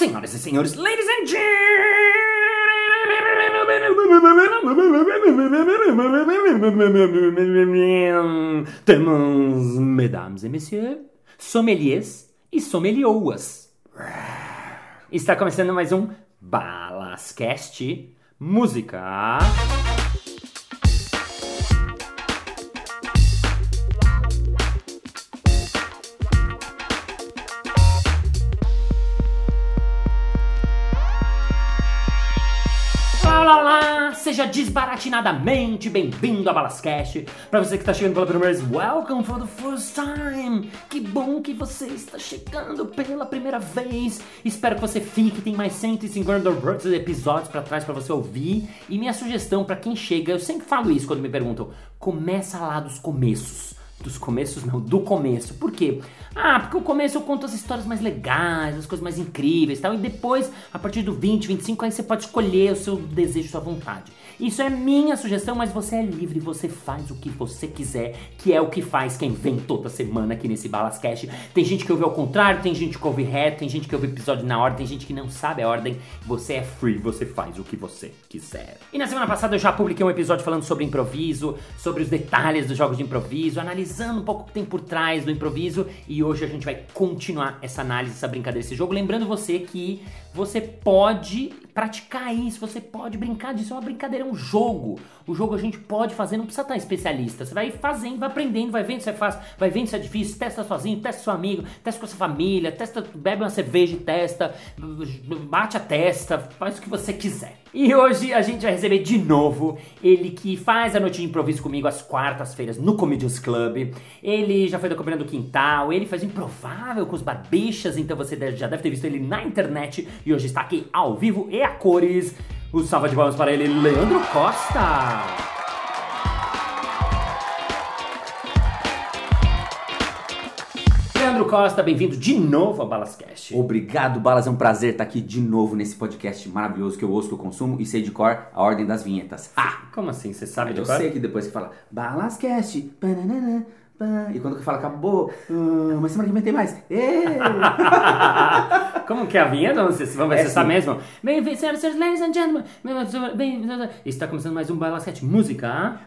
Senhoras e senhores, ladies and gentlemen, mesdames et messieurs, sommeliers e sommelioas. Está começando mais um Balascast Música. Seja desbaratinadamente bem-vindo a Balascast. Para você que está chegando pela primeira vez, welcome for the first time. Que bom que você está chegando pela primeira vez. Espero que você fique, tem mais 150 episódios para trás para você ouvir. E minha sugestão para quem chega, eu sempre falo isso quando me perguntam, começa lá dos começos. Dos começos não, do começo. Por quê? Ah, porque o começo eu conto as histórias mais legais, as coisas mais incríveis e tal. E depois, a partir do 20, 25, aí você pode escolher o seu desejo, sua vontade. Isso é minha sugestão, mas você é livre, você faz o que você quiser, que é o que faz quem vem toda semana aqui nesse Balascast. Tem gente que ouve ao contrário, tem gente que ouve reto, tem gente que ouve episódio na ordem, tem gente que não sabe a ordem. Você é free, você faz o que você quiser. E na semana passada eu já publiquei um episódio falando sobre improviso, sobre os detalhes dos jogos de improviso, analisando um pouco o que tem por trás do improviso. E hoje a gente vai continuar essa análise, essa brincadeira, esse jogo. Lembrando você que você pode praticar isso, você pode brincar disso. É uma brincadeira, é um jogo. O jogo a gente pode fazer, não precisa estar especialista. Você vai fazendo, vai aprendendo, vai vendo se é fácil, vai vendo se é difícil, testa sozinho, testa seu amigo, testa com a sua família, testa, bebe uma cerveja e testa, bate a testa, faz o que você quiser. E hoje a gente vai receber de novo ele que faz a noite de improviso comigo às quartas-feiras no Comedians Club. Ele já foi da Comédia do Quintal, ele faz improvável com os barbichas, então você já deve ter visto ele na internet e hoje está aqui ao vivo e a cores. O salva de palmas para ele, Leandro Costa. Leandro Costa, bem-vindo de novo ao Balascast. Obrigado, Balas. É um prazer estar aqui de novo nesse podcast maravilhoso que eu ouço, que eu consumo e sei de cor a ordem das vinhetas. Ah, como assim? Você sabe de eu cor? sei que depois que fala Balascast, pananana, pã, e quando que fala acabou, ah, mas semana que vem tem mais. Como que é a vinheta? Vamos ver, vamos ver É se está sim. mesmo. Bem-vindos, senhoras e senhores, ladies and gentlemen. Bem, está começando mais um Balascast Música.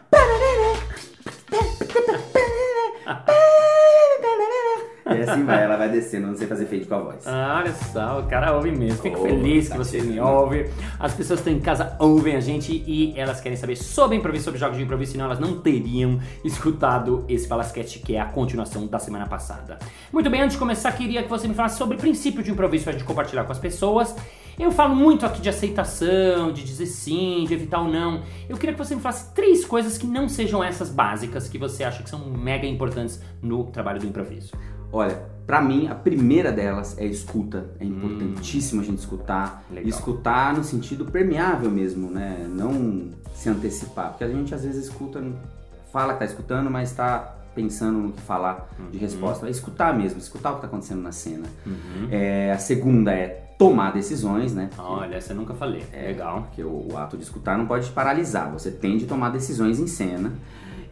E assim vai, ela vai descendo, não sei fazer fade com a voz. Ah, olha só, o cara ouve mesmo. Fico Oh, feliz que tá você me ouve. As pessoas que estão em casa ouvem a gente e elas querem saber sobre improviso, sobre jogos de improviso, senão elas não teriam escutado esse Balascast, que é a continuação da semana passada. Muito bem, antes de começar, queria que você me falasse sobre o princípio de improviso pra gente compartilhar com as pessoas. Eu falo muito aqui de aceitação, de dizer sim, de evitar o não. Eu queria que você me falasse três coisas que não sejam essas básicas que você acha que são mega importantes no trabalho do improviso. Olha, pra mim, a primeira delas é escuta. É importantíssimo a gente escutar. Legal. Escutar no sentido permeável mesmo, né? Não se antecipar. Porque a gente às vezes escuta, fala que tá escutando, mas tá pensando no que falar de resposta. É escutar mesmo, escutar o que tá acontecendo na cena. É, a segunda é tomar decisões, né? Olha, essa eu nunca falei. Legal. Porque o, o ato de escutar não pode te paralisar. Você tem de tomar decisões em cena.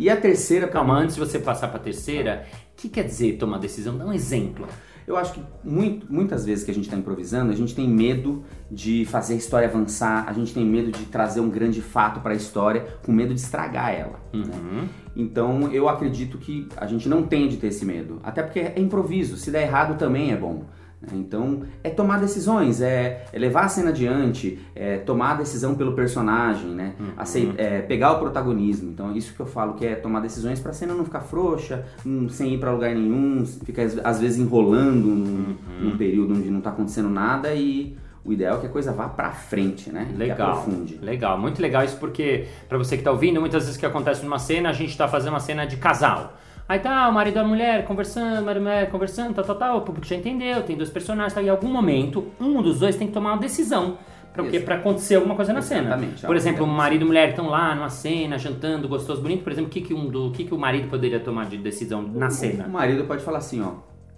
E a terceira, Calma, antes de você passar pra terceira, o que quer dizer tomar decisão? Dá um exemplo. Eu acho que muito- muitas vezes que a gente está improvisando, a gente tem medo de fazer a história avançar, a gente tem medo de trazer um grande fato para a história, com medo de estragar ela. né? Então eu acredito que a gente não tem de ter esse medo, até porque é improviso, se der errado também é bom. Né? Então é tomar decisões, é, é levar a cena adiante, é tomar a decisão pelo personagem, né? Acei- é, pegar o protagonismo. Então é isso que eu falo que é tomar decisões para a cena não ficar frouxa, hum, sem ir para lugar nenhum, ficar às- vezes enrolando num, num período onde não tá acontecendo nada e o ideal é que a coisa vá pra frente, né? Legal. Legal, muito legal isso porque, pra você que tá ouvindo, muitas vezes que acontece numa cena, a gente tá fazendo uma cena de casal. Aí tá o marido e a mulher conversando, marido e mulher conversando, tal, tal, tal, o público já entendeu, tem dois personagens, tal, e em algum momento, um dos dois tem que tomar uma decisão. Pra, quê? Pra acontecer alguma coisa na cena. Exatamente, Por algo exemplo, o que marido e mulher estão lá numa cena, jantando, gostoso, bonito. Por exemplo, o que, que, um do, o que, que o marido poderia tomar de decisão na O cena? marido pode falar assim, ó.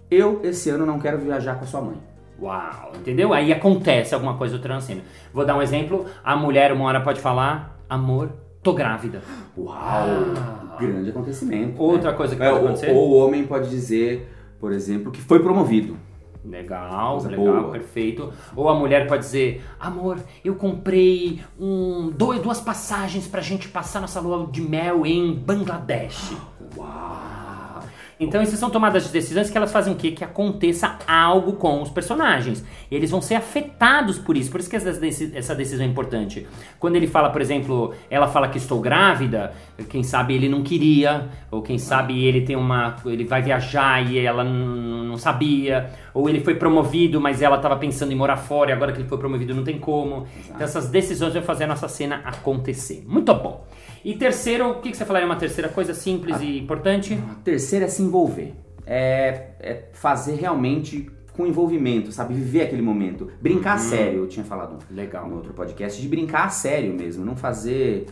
Eu, esse ano, não quero viajar com a sua mãe. Uau, entendeu? Aí acontece alguma coisa outra na cena. Vou dar um exemplo. A mulher uma hora pode falar, amor, tô grávida. Uau! Grande acontecimento. Outra né? coisa que É, pode ou- acontecer. Ou o homem pode dizer, por exemplo, que foi promovido. Legal, Coisa legal, boa. perfeito. Ou a mulher pode dizer: Amor, eu comprei um, dois, duas passagens pra gente passar nossa lua de mel em Bangladesh. Uau! Então, essas são tomadas de decisões que elas fazem o quê? Que aconteça algo com os personagens. Eles vão ser afetados por isso. Por isso que essa deci- essa decisão é importante. Quando ele fala, por exemplo, ela fala que estou grávida, quem sabe ele não queria, ou quem sabe ele tem uma. ele vai viajar e ela não sabia, ou ele foi promovido, mas ela estava pensando em morar fora e agora que ele foi promovido não tem como. Então essas decisões vão fazer a nossa cena acontecer. Muito bom. E terceiro, o que que você falaria uma terceira coisa simples e importante? A terceira é se envolver. É, é fazer realmente com envolvimento, sabe? Viver aquele momento. Brincar a sério, eu tinha falado Legal. no outro podcast, de brincar a sério mesmo, não fazer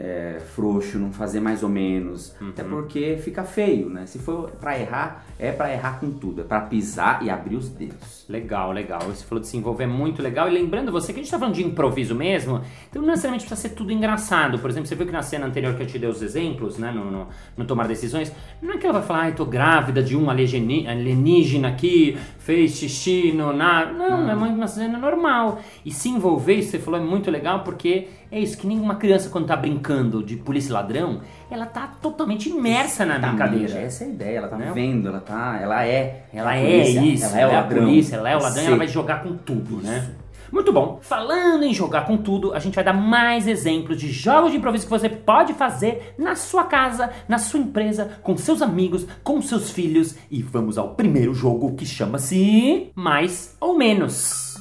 é, frouxo, não fazer mais ou menos. Até porque fica feio, né? Se for pra errar, é pra errar com tudo, é pra pisar e abrir os dedos. Legal, legal. Você falou de se envolver é muito legal. E lembrando você que a gente tá falando de improviso mesmo, então não necessariamente precisa ser tudo engraçado. Por exemplo, você viu que na cena anterior que eu te dei os exemplos, né, no, no, no Tomar Decisões, não é que ela vai falar, ai, tô grávida de um alienígena aqui, fez xixi no nada. Não, é uma, uma cena normal. E se envolver, isso você falou, é muito legal porque é isso, que nenhuma criança quando tá brincando de polícia e ladrão, ela tá totalmente imersa na Exatamente, brincadeira. Essa é a ideia, ela tá Né? vendo, ela tá. Ela é. Ela é polícia, isso, ela é o ladrão. a polícia, ela é o ladrão e ela vai jogar com tudo, né? Muito bom. Falando em jogar com tudo, a gente vai dar mais exemplos de jogos de improviso que você pode fazer na sua casa, na sua empresa, com seus amigos, com seus filhos. E vamos ao primeiro jogo que chama-se Mais ou Menos.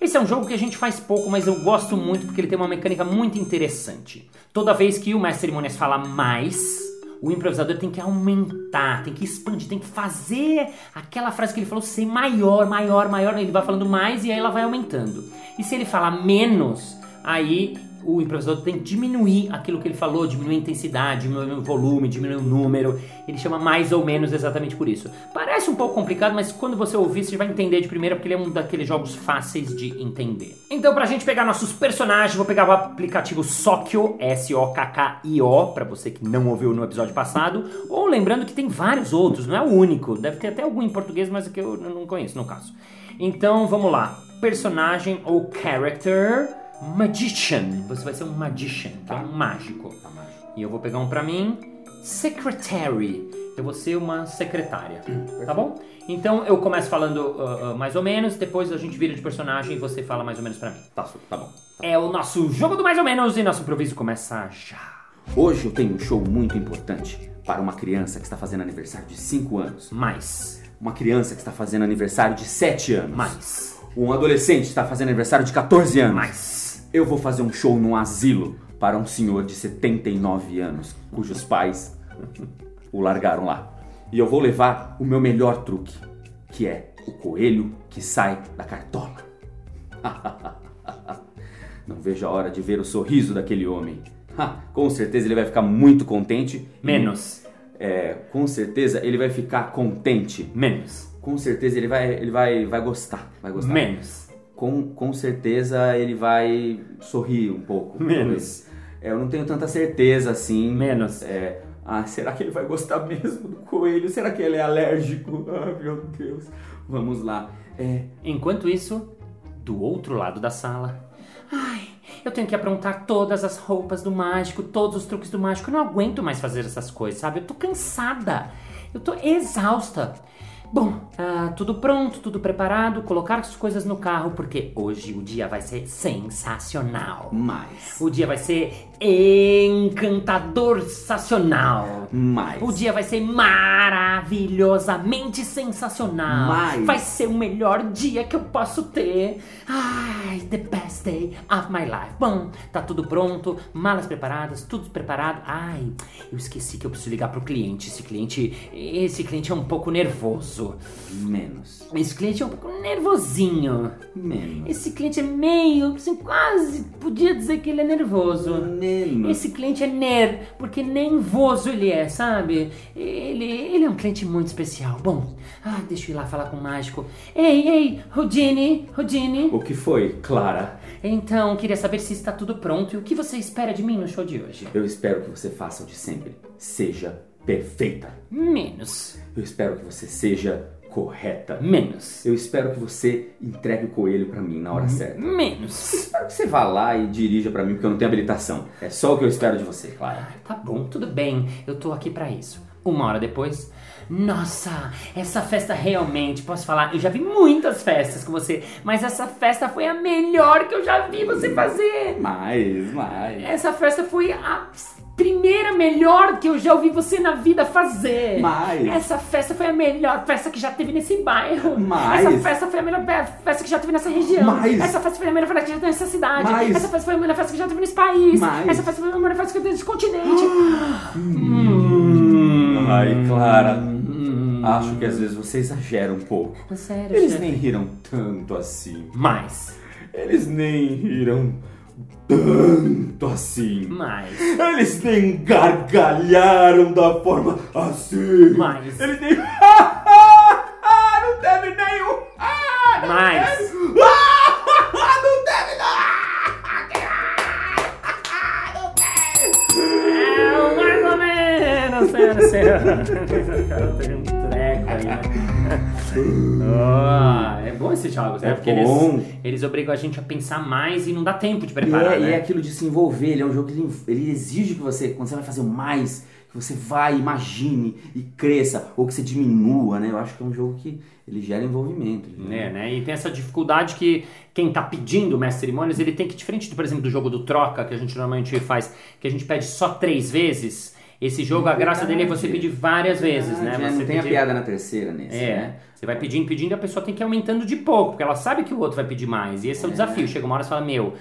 Esse é um jogo que a gente faz pouco, mas eu gosto muito porque ele tem uma mecânica muito interessante. Toda vez que o mestre cerimônias fala mais, o improvisador tem que aumentar, tem que expandir, tem que fazer aquela frase que ele falou ser maior, maior, maior. Ele vai falando mais e aí ela vai aumentando. E se ele falar menos, aí o improvisador tem que diminuir aquilo que ele falou, diminuir a intensidade, diminuir o volume, diminuir o número. Ele chama mais ou menos exatamente por isso. Parece um pouco complicado, mas quando você ouvir, você vai entender de primeira, porque ele é um daqueles jogos fáceis de entender. Então, pra gente pegar nossos personagens, vou pegar o aplicativo Sokyo, S-O-K-K-I-O, pra você que não ouviu no episódio passado. Ou lembrando que tem vários outros, não é o único. Deve ter até algum em português, mas que eu não conheço, no caso. Então, vamos lá. Personagem ou character Magician. Você vai ser um magician, que é um mágico. Tá mágico. E eu vou pegar um pra mim. Secretary. Eu vou ser uma secretária. Tá bom? Então eu começo falando ah, ah, mais ou menos, depois a gente vira de personagem e você fala mais ou menos pra mim. Tá, tá bom. É o nosso jogo do mais ou menos e nosso improviso começa já. Hoje eu tenho um show muito importante para uma criança que está fazendo aniversário de 5 anos. Mais. Uma criança que está fazendo aniversário de 7 anos. Mais. Um adolescente que está fazendo aniversário de 14 anos. Mais. Eu vou fazer um show num asilo para um senhor de 79 anos, cujos pais o largaram lá. E eu vou levar o meu melhor truque, que é o coelho que sai da cartola. Não vejo a hora de ver o sorriso daquele homem. Com certeza ele vai ficar muito contente. Menos. É, com certeza ele vai ficar contente. Menos. Com certeza ele vai, ele vai, vai gostar. Vai gostar. Menos. Com, com certeza ele vai sorrir um pouco. Menos. É, eu não tenho tanta certeza assim. Menos. É, ah, será que ele vai gostar mesmo do coelho? Será que ele é alérgico? Ah, meu Deus. Vamos lá. É, Enquanto isso, do outro lado da sala. Ai, eu tenho que aprontar todas as roupas do mágico, todos os truques do mágico. Eu não aguento mais fazer essas coisas, sabe? Eu tô cansada. Eu tô exausta. Bom, ah, tudo pronto, tudo preparado, colocar as coisas no carro, porque hoje o dia vai ser sensacional. mais. O dia vai ser encantador sensacional. Mais. O dia vai ser maravilhosamente sensacional. Mais. Vai ser o melhor dia que eu posso ter. Ai, the best day of my life. Bom, tá tudo pronto, malas preparadas, tudo preparado. Ai, eu esqueci que eu preciso ligar pro cliente. Esse cliente, esse cliente é um pouco nervoso. Menos. Esse cliente é um pouco nervosinho. Menos. Esse cliente é meio, assim, quase podia dizer que ele é nervoso. Menos. Esse cliente é ner, porque nervoso ele é, sabe? Ele, ele é um cliente muito especial. Bom, ah, deixa eu ir lá falar com o mágico. Ei, ei, Houdini, Houdini. O que foi, Clara? Então, queria saber se está tudo pronto e o que você espera de mim no show de hoje. Eu espero que você faça o de sempre. Seja perfeita. Menos. Eu espero que você seja correta. Menos. Eu espero que você entregue o coelho pra mim na hora certa. Menos. Espero que você vá lá e dirija pra mim, porque eu não tenho habilitação. É só o que eu espero de você, Clara. Tá bom, tudo bem. Eu tô aqui pra isso. Uma hora depois. Nossa, essa festa realmente, posso falar, eu já vi muitas festas com você, mas essa festa foi a melhor que eu já vi você fazer. Mais, mais. Essa festa foi a primeira melhor que eu já ouvi você na vida fazer. Mais. Essa festa foi a melhor festa que já teve nesse bairro. Mais. Essa festa foi a melhor festa que já teve nessa região. Mais. Essa festa foi a melhor festa que já teve nessa cidade. Mais. Essa festa foi a melhor festa que já teve nesse país. Mais. Essa festa foi a melhor festa que já teve nesse continente. Ai, Clara. Hum. Acho que às vezes você exagera um pouco. Sério, Eles chefe? nem riram tanto assim. Mais. Eles nem riram tanto assim. Mais. Eles nem gargalharam da forma assim. Mais. Eles nem. não teve nenhum. Mais. não teve É, mais ou menos, senhora, senhora. Cara teve um Ah, é bom esses jogos, né? É Porque bom. eles, eles obrigam a gente a pensar mais e não dá tempo de E preparar, é, e né? é aquilo de se envolver, ele é um jogo que ele, ele exige que você, quando você vai fazer o mais, que você vai, imagine e cresça, ou que você diminua, né? Eu acho que é um jogo que ele gera envolvimento. ele É, né? E tem essa dificuldade que quem tá pedindo o mestre cerimônias, ele tem que, diferente, do, por exemplo, do jogo do troca, que a gente normalmente faz, que a gente pede só três vezes, esse jogo, a graça dele é você pedir várias vezes, né? Você Não tem a piada na terceira nesse, É, né? você vai pedindo, pedindo e a pessoa tem que ir aumentando de pouco, porque ela sabe que o outro vai pedir mais. E esse é, o desafio. Chega uma hora e fala, meu,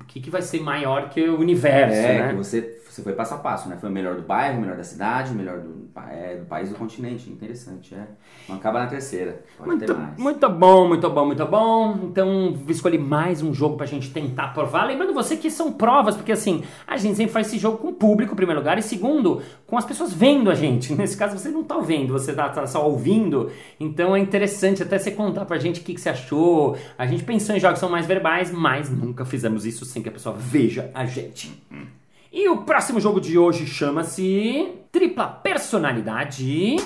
o que, que vai ser maior que o universo, É, né? que você, você foi passo a passo, né? Foi o melhor do bairro, o melhor da cidade, o melhor do, é, do país do continente. Interessante, é. Não acaba na terceira. Pode ter Muito, mais. muito bom, muito bom, muito bom. Então, escolhi mais um jogo pra gente tentar provar. Lembrando você que são provas, porque assim, a gente sempre faz esse jogo com o público, em primeiro lugar, e segundo, com as pessoas vendo a gente. Nesse caso, você não tá vendo, você tá, tá só ouvindo. Então é interessante até você contar pra gente o que, que você achou. A gente pensou em jogos que são mais verbais, mas nunca fizemos isso sem que a pessoa veja a gente. E o próximo jogo de hoje chama-se Tripla Personalidade.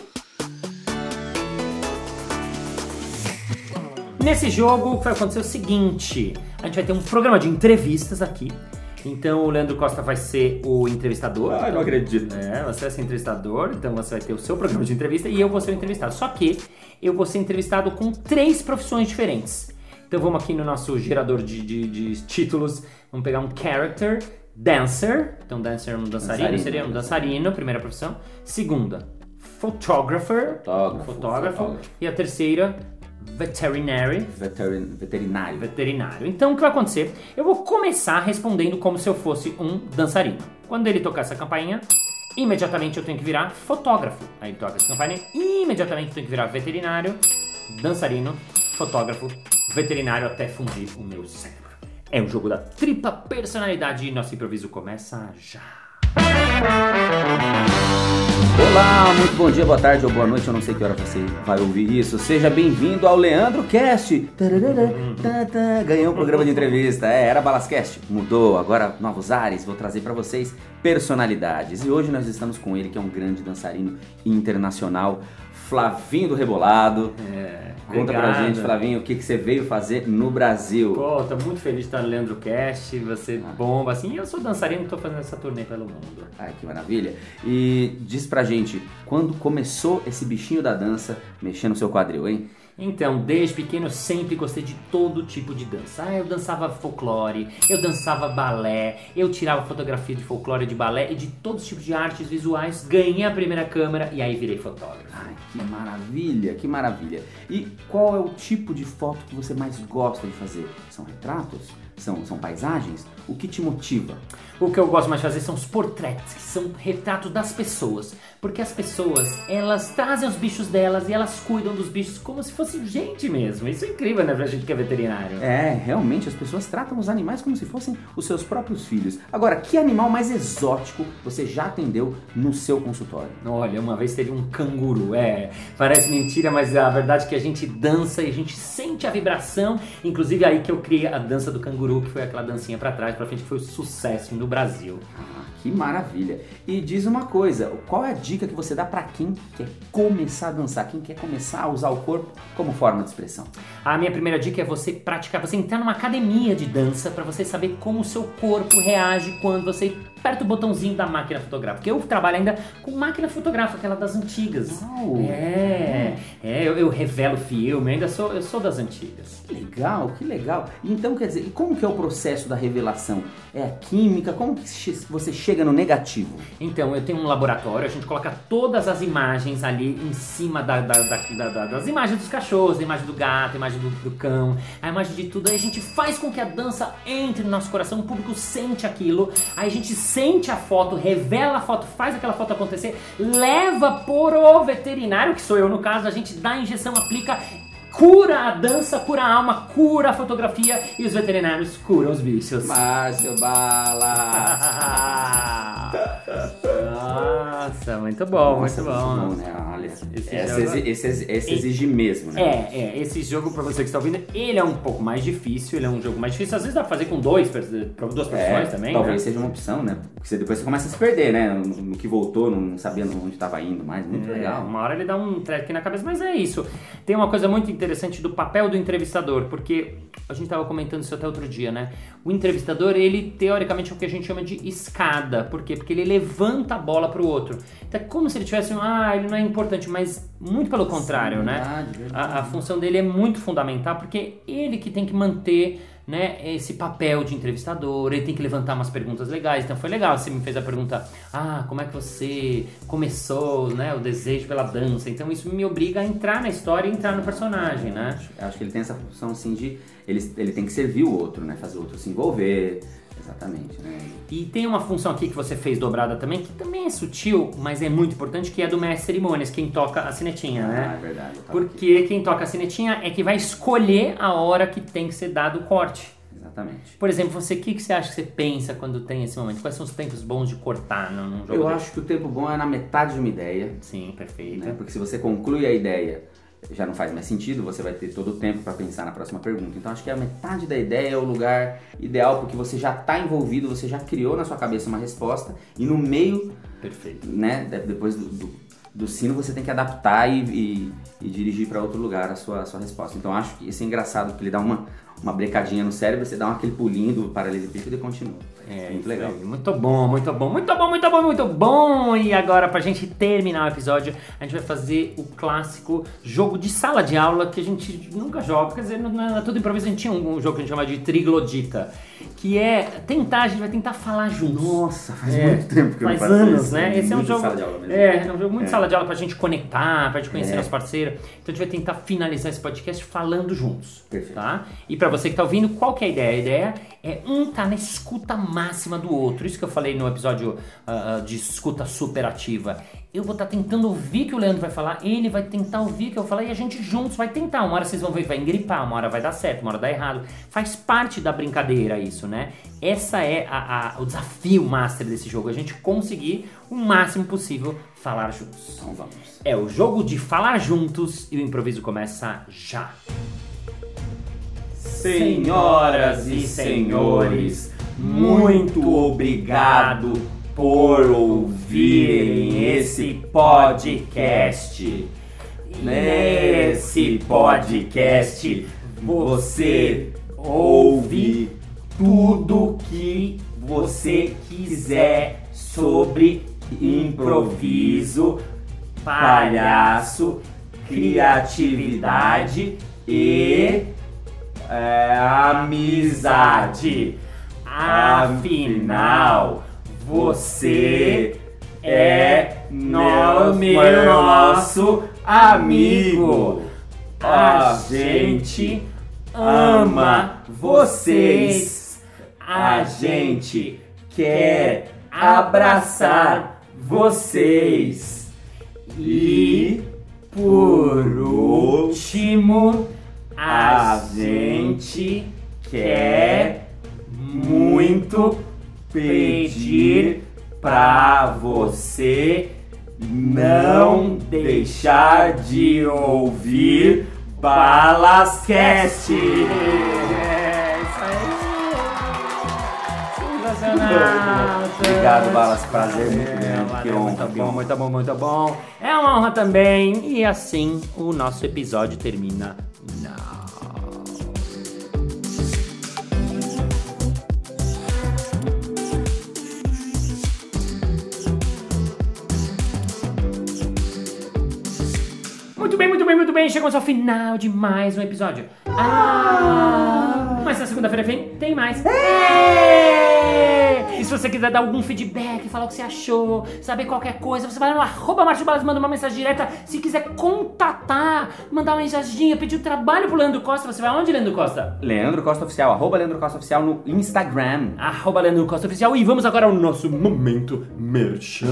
Nesse jogo, vai acontecer é o seguinte: a gente vai ter um programa de entrevistas aqui. Então o Leandro Costa vai ser o entrevistador. Ai, não acredito. É, você vai ser entrevistador, então você vai ter o seu programa de entrevista e eu vou ser o entrevistado. Só que eu vou ser entrevistado com três profissões diferentes. Então vamos aqui no nosso gerador de, de- de títulos, vamos pegar um character, dancer. Então dancer é um dançarino, Dançarino, seria um dançarino, primeira profissão. Segunda, photographer, Fotógrafo, fotógrafo. fotógrafo. E a terceira, veterinary, Veterin- veterinário. veterinário. Então o que vai acontecer? Eu vou começar respondendo como se eu fosse um dançarino. Quando ele tocar essa campainha, imediatamente eu tenho que virar fotógrafo. Aí ele toca essa campainha, imediatamente eu tenho que virar veterinário, dançarino, fotógrafo, veterinário até fundir o meu cérebro. É um jogo da tripla personalidade e nosso improviso começa já. Olá, muito bom dia, boa tarde ou boa noite, eu não sei que hora você vai ouvir isso. Seja bem-vindo ao Leandro Cast. Tá, tá. Ganhou um programa de entrevista, é, era Balascast. Mudou, agora novos ares, vou trazer pra vocês personalidades. E hoje nós estamos com ele, que é um grande dançarino internacional, Flavinho do Rebolado. É, Conta pra obrigado. gente, Flavinho, o que, que você veio fazer no Brasil. Pô, tô muito feliz de estar no Leandro Cast, você bomba, assim, eu sou dançarino, tô fazendo essa turnê pelo mundo. Ai, que maravilha. E diz pra gente, quando começou esse bichinho da dança mexendo no seu quadril, hein? Então, desde pequeno eu sempre gostei de todo tipo de dança. Ah, eu dançava folclore, eu dançava balé, eu tirava fotografia de folclore de balé e de todos os tipos de artes visuais. Ganhei a primeira câmera e aí virei fotógrafo. Ai, que maravilha, que maravilha. E qual é o tipo de foto que você mais gosta de fazer? São retratos? São, são paisagens? O que te motiva? O que eu gosto mais de fazer são os portraits, que são retratos das pessoas. Porque as pessoas, elas trazem os bichos delas e elas cuidam dos bichos como se fosse gente mesmo. Isso é incrível, né, pra gente que é veterinário. É, realmente as pessoas tratam os animais como se fossem os seus próprios filhos. Agora, que animal mais exótico você já atendeu no seu consultório? Olha, uma vez teve um canguru, é, parece mentira, mas a verdade é que a gente dança e a gente sente a vibração, inclusive aí que eu criei a dança do canguru. guru, que foi aquela dancinha pra trás, pra frente, que foi o sucesso no Brasil. Ah, que maravilha. E diz uma coisa, qual é a dica que você dá pra quem quer começar a dançar, quem quer começar a usar o corpo como forma de expressão? A minha primeira dica é você praticar, você entrar numa academia de dança para você saber como o seu corpo reage quando você aperta o botãozinho da máquina fotográfica. Porque eu trabalho ainda com máquina fotográfica, aquela das antigas. Uau. É, é eu, eu revelo filme, ainda sou, eu sou das antigas. Que legal, que legal. Então, quer dizer, e como que é o processo da revelação? É a química? Como que você chega no negativo? Então, eu tenho um laboratório, a gente coloca todas as imagens ali em cima da- da- da- da- da- das imagens dos cachorros, a imagem do gato, a imagem do, do cão, a imagem de tudo. Aí a gente faz com que a dança entre no nosso coração, o público sente aquilo, aí a gente sente a foto, revela a foto, faz aquela foto acontecer, leva pro veterinário, que sou eu no caso, a gente dá a injeção, aplica. Cura a dança, cura a alma, cura a fotografia e os veterinários curam os bichos. Márcio Bala! Nossa, muito bom, Nossa, muito bom. né? Olha, Esse essa, jogo- exi- esse, esse exige mesmo, né? É, é, esse jogo pra você que está ouvindo, ele é um pouco mais difícil, ele é um jogo mais difícil. Às vezes dá pra fazer com dois, duas É, pessoas também, talvez né? seja uma opção, né? Porque você, depois você começa a se perder, né? No, no que voltou, não sabendo onde estava indo mais. Muito É, legal. Uma hora ele dá um treco na cabeça, mas é isso. Tem uma coisa muito interessante do papel do entrevistador, porque a gente estava comentando isso até outro dia, né? O entrevistador, ele teoricamente é o que a gente chama de escada. Por quê? Porque ele levanta a bola pro outro. Então é como se ele tivesse um, ah, ele não é importante, mas muito pelo contrário, né? Verdade, verdade. A, a função dele é muito fundamental porque ele que tem que manter né, esse papel de entrevistador, ele tem que levantar umas perguntas legais. Então foi legal, você me fez a pergunta: "Ah, como é que você começou, né, o desejo pela dança?". Então isso me obriga a entrar na história e entrar no personagem, né? Eu acho que ele tem essa função, assim, de... Ele, ele tem que servir o outro, né? Fazer o outro se envolver. Exatamente, né? E tem uma função aqui que você fez dobrada também, que também é sutil, mas é muito importante, que é do mestre cerimônias, quem toca a sinetinha, Ah, né? é verdade. tava aqui. Porque quem toca a sinetinha é que vai escolher a hora que tem que ser dado o corte. Exatamente. Por exemplo, você, o que, que você acha que você pensa quando tem esse momento? Quais são os tempos bons de cortar num, num jogo? Eu desse? acho que o tempo bom é na metade de uma ideia, Sim, perfeito. né? Porque se você conclui a ideia, já não faz mais sentido, você vai ter todo o tempo para pensar na próxima pergunta. Então acho que a metade da ideia é o lugar ideal, porque você já está envolvido, você já criou na sua cabeça uma resposta, e no meio, Perfeito. né, de- depois do, do, do sino, você tem que adaptar e, e- e dirigir para outro lugar a sua, a sua resposta. Então acho que isso é engraçado, porque ele dá uma, uma brecadinha no cérebro, você dá aquele pulinho do paralelepípedo e continua. É, muito legal. aí. Muito bom, muito bom, muito bom, muito bom, muito bom. E agora, pra gente terminar o episódio, a gente vai fazer o clássico jogo de sala de aula que a gente nunca joga. Quer dizer, não é tudo improviso. A gente tinha um, um jogo que a gente chama de triglodita, que é tentar, a gente vai tentar falar juntos. Nossa, faz É, muito tempo que eu faz não faço anos, isso. né? Esse é um jogo. sala de aula mesmo. É, é um jogo muito É. sala de aula pra gente conectar, pra gente conhecer É. nosso parceiro. Então a gente vai tentar finalizar esse podcast falando juntos. Perfeito. Tá? E pra você que tá ouvindo, qual que é a ideia? A ideia é um tá na escuta máxima do outro. Isso que eu falei no episódio ah, de escuta superativa. Eu vou estar tentando ouvir o que o Leandro vai falar, ele vai tentar ouvir o que eu falar e a gente juntos vai tentar. Uma hora vocês vão ver que vai engripar, uma hora vai dar certo, uma hora dá errado. Faz parte da brincadeira isso, né? Essa é a- a- o desafio master desse jogo, a gente conseguir o máximo possível falar juntos. Então vamos. É o jogo de falar juntos e o improviso começa já. Senhoras e senhores, muito obrigado por ouvirem esse podcast. Nesse podcast você ouve tudo que você quiser sobre improviso, palhaço, criatividade e é, amizade. Afinal, você é no- meu nosso amigo. A gente ama vocês. A gente quer abraçar vocês. E por último, gente quer muito pedir pra você não deixar de ouvir Balascast. É, isso aí. Obrigado, Balas. Prazer muito É, grande. Que honra. Muito bom, muito bom, muito bom. É uma honra também. E assim o nosso episódio termina. Não. Muito bem, muito bem, muito bem. Chegamos ao final de mais um episódio. Ah! Mas na segunda-feira vem tem mais. E se você quiser dar algum feedback, falar o que você achou, saber qualquer coisa, você vai lá no arroba Márcio Balas, manda uma mensagem direta. Se quiser contatar, mandar uma mensaginha, pedir o trabalho pro Leandro Costa, você vai aonde, Leandro Costa? Leandro Costa Oficial, arroba Leandro Costa Oficial no Instagram. Arroba Leandro Costa Oficial. E vamos agora ao nosso momento merchan.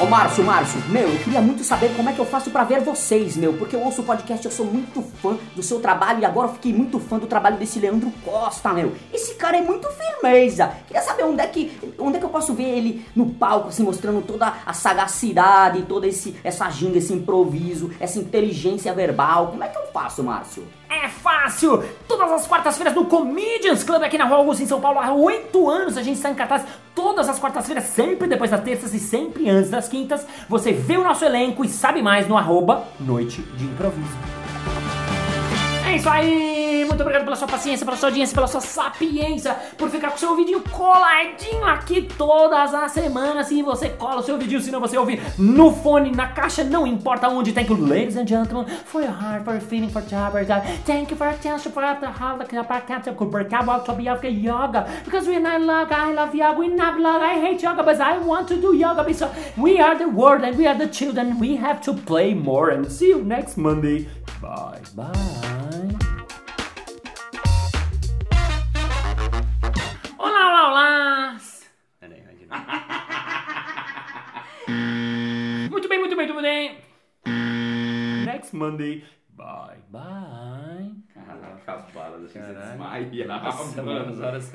Ô Márcio, Márcio, meu, eu queria muito saber como é que eu faço pra ver vocês, meu, porque eu ouço o podcast, eu sou muito fã do seu trabalho e agora eu fiquei muito fã do trabalho desse Leandro Costa, meu. Esse cara é muito firmeza. Queria saber onde é que, onde é que eu posso ver ele no palco, assim, mostrando toda a sagacidade, toda esse, essa ginga, esse improviso, essa inteligência verbal. Como é que eu faço, Márcio? É fácil! Todas as quartas-feiras no Comedians Club aqui na Rua Augusta, em São Paulo. Há oito anos a gente está em cartaz. Todas as quartas-feiras, sempre depois das terças e sempre antes das quintas. Você vê o nosso elenco e sabe mais no arroba Noite de Improviso. É isso aí! Muito obrigado pela sua paciência, pela sua audiência, pela sua sapiência, por ficar com seu ouvidinho coladinho aqui todas as semanas. E você cola o seu ouvidinho, se não você ouvir no fone, na caixa, não importa onde. Thank you, ladies and gentlemen, for your heart, for your feeling, for your job. Thank you for your attention, for the heart, for break out to be yoga. Because we not love, I love yoga, we not love, I hate yoga, but I want to do yoga because we are the world and we are the children. We have to play more and see you next Monday. Bye bye. Olá, olá! Peraí, vai de novo. Muito bem, muito bem, muito bem. Next Monday. Bye, bye. Caraca, Balas, achei que você Caralho. desmaiava, Nossa, mano. mano, as horas-